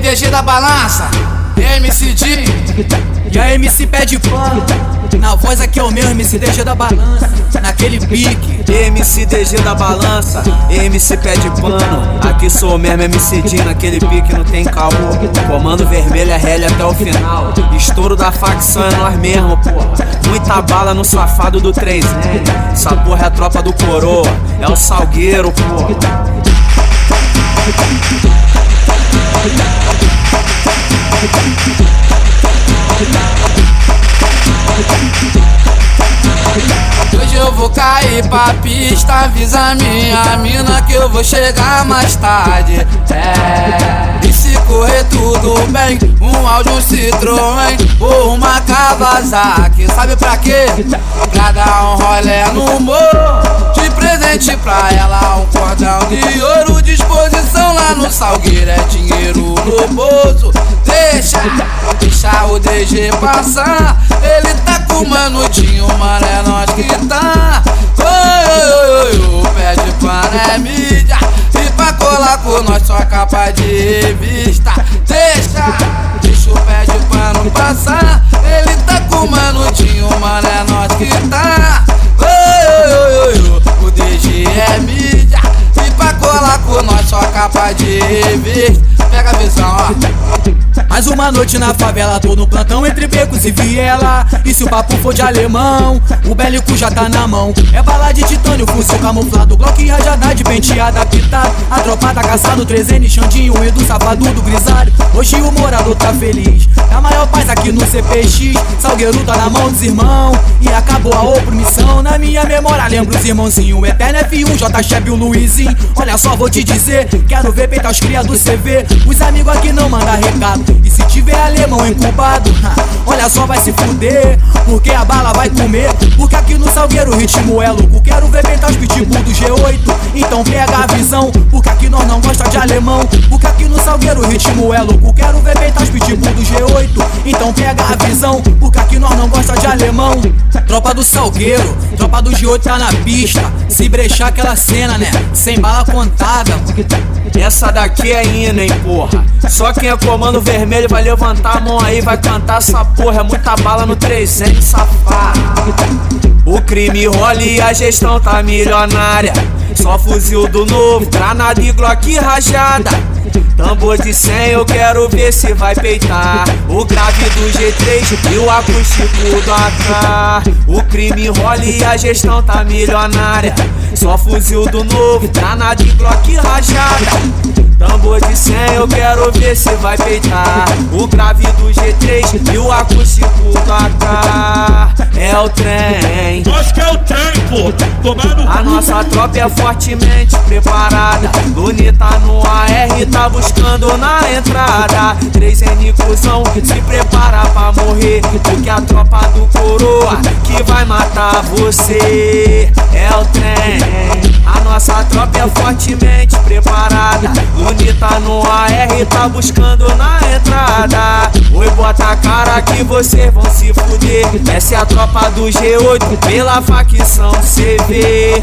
PDG da balança, MCD e a MC pede pano. Na voz aqui é o meu MCDG da balança, naquele pique. MCDG da balança, MC pede pano. Aqui sou o mesmo MCD, naquele pique não tem caô. Comando vermelho é até o final. Estouro da facção é nós mesmo, porra. Muita bala no safado do 3 Essa porra é a tropa do coroa, é o salgueiro, porra. Vou cair pra pista, avisa minha mina que eu vou chegar mais tarde. É, e se correr tudo bem, um áudio um Citroën ou uma Kawasaki. Sabe pra quê? Pra dar um rolé no morro. De presente pra ela, um cordão de ouro. Disposição lá no Salgueiro, é dinheiro no bolso. Deixa, deixa o DG passar. Ele tá com o manudinho, mano, é nós que tá. Oi, pede para é mídia. E pra colar com nós, só capa de revista. Deixa, nós, só capa de revista. Pega a visão, ó. Mais uma noite na favela, tô no plantão entre becos e viela. E se o papo for de alemão, o bélico já tá na mão. É bala de titânio, fuzil camuflado, Glock rajada de penteada pitado. A tropa tá caçado, 3N, Xandinho, Edu, safado do grisalho. Hoje o morador tá feliz, é paz aqui no CPX. Salgueiro tá na mão dos irmãos e acabou a opressão. Na minha memória, lembro os irmãozinhos, Eterno F1, J. E o Luizinho. Olha só, vou te dizer, quero ver peitar os cria do CV. Os amigos aqui não mandam recado. E se tiver alemão incubado, olha só, vai se fuder. Porque a bala vai comer. Porque aqui no Salgueiro o ritmo é louco. Quero ver peitar os pitbull do G8. Então pega a visão. Porque aqui nós não gosta de alemão. Porque aqui no Salgueiro o ritmo é louco. Quero ver peitar os pitbull do G8. Então pega a visão. Porque aqui nós não gosta de alemão. Tropa do Salgueiro, tropa do G8 tá na pista. Se brechar aquela cena, né? Sem bala contada. Essa daqui é hino, hein, porra. Só quem é comando vermelho vai levantar a mão aí, vai cantar essa porra. É muita bala no 300, safado. O crime rola e a gestão tá milionária. Só fuzil do novo, granada e Glock rajada. Tambor de 100 eu quero ver se vai peitar. O grave do G3 e o acústico do AK O crime rola e a gestão tá milionária. Só fuzil do novo, granada e Glock rajada. Tambor de 100 eu quero ver se vai peitar. O grave do G3 e o acústico do AK É o trem. Acho que é o trem, pô. Tomando A nossa tropa é fortemente preparada. Bonita no AR, tá buscando na entrada. 3N cuzão, se prepara pra morrer. Porque a tropa do coroa que vai matar você. É o trem. A nossa tropa é fortemente preparada. Bonita no AR, tá buscando na entrada bota a cara que vocês vão se fuder. Essa é a tropa do G8 pela facção CV